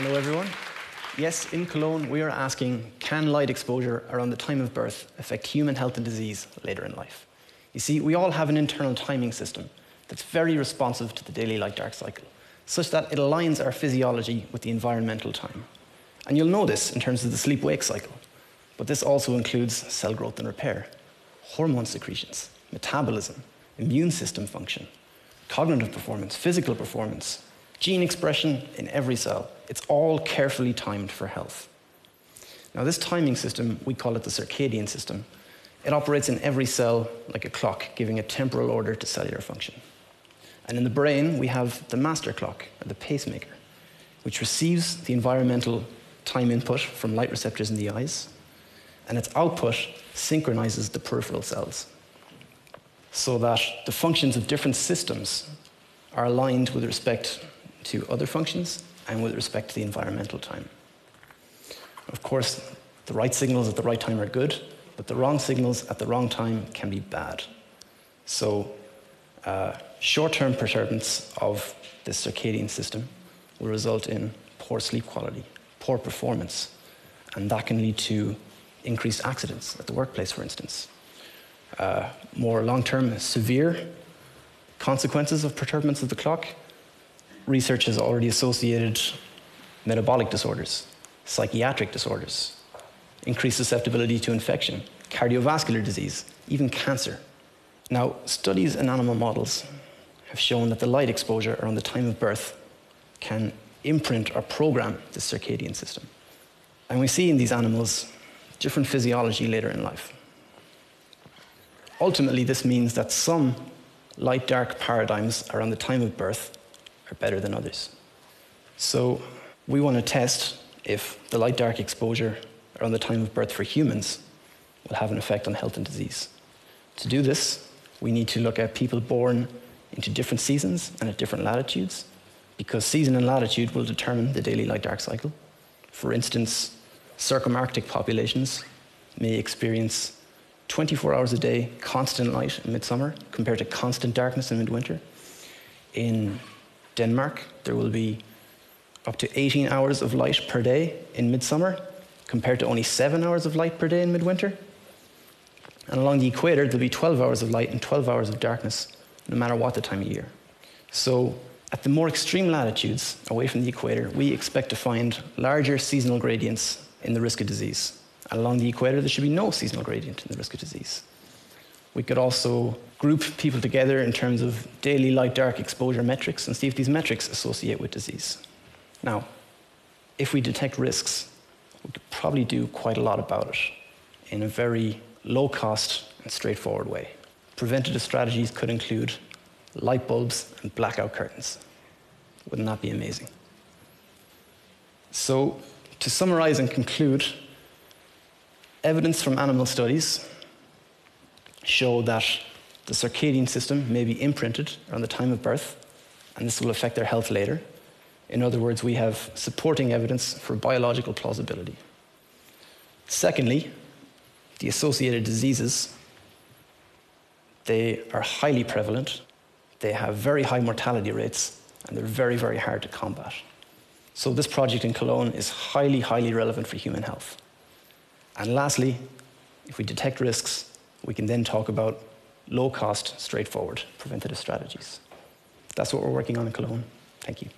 Hello, everyone. Yes, in Cologne, we are asking can light exposure around the time of birth affect human health and disease later in life? You see, we all have an internal timing system that's very responsive to the daily light dark cycle, such that it aligns our physiology with the environmental time. And you'll know this in terms of the sleep wake cycle, but this also includes cell growth and repair, hormone secretions, metabolism, immune system function, cognitive performance, physical performance, gene expression in every cell. It's all carefully timed for health. Now, this timing system, we call it the circadian system. It operates in every cell like a clock, giving a temporal order to cellular function. And in the brain, we have the master clock, the pacemaker, which receives the environmental time input from light receptors in the eyes, and its output synchronizes the peripheral cells so that the functions of different systems are aligned with respect to other functions and with respect to the environmental time. Of course, the right signals at the right time are good, but the wrong signals at the wrong time can be bad. So, uh, short term perturbance of the circadian system will result in poor sleep quality, poor performance, and that can lead to increased accidents at the workplace, for instance. Uh, more long term, severe consequences of perturbance of the clock research has already associated metabolic disorders, psychiatric disorders, increased susceptibility to infection, cardiovascular disease, even cancer. Now, studies in animal models have shown that the light exposure around the time of birth can imprint or program the circadian system. And we see in these animals different physiology later in life. Ultimately, this means that some light dark paradigms around the time of birth are better than others. So we want to test if the light dark exposure around the time of birth for humans will have an effect on health and disease. To do this, we need to look at people born into different seasons and at different latitudes, because season and latitude will determine the daily light dark cycle. For instance, circumarctic populations may experience 24 hours a day constant light in midsummer compared to constant darkness in midwinter. In Denmark, there will be up to 18 hours of light per day in midsummer, compared to only 7 hours of light per day in midwinter. And along the equator, there'll be 12 hours of light and 12 hours of darkness, no matter what the time of year. So, at the more extreme latitudes, away from the equator, we expect to find larger seasonal gradients in the risk of disease. Along the equator, there should be no seasonal gradient in the risk of disease. We could also group people together in terms of daily light dark exposure metrics and see if these metrics associate with disease. Now, if we detect risks, we could probably do quite a lot about it in a very low cost and straightforward way. Preventative strategies could include light bulbs and blackout curtains. Wouldn't that be amazing? So, to summarize and conclude, evidence from animal studies show that the circadian system may be imprinted around the time of birth, and this will affect their health later. In other words, we have supporting evidence for biological plausibility. Secondly, the associated diseases, they are highly prevalent, they have very high mortality rates, and they're very, very hard to combat. So this project in Cologne is highly, highly relevant for human health. And lastly, if we detect risks, we can then talk about low cost, straightforward preventative strategies. That's what we're working on in Cologne. Thank you.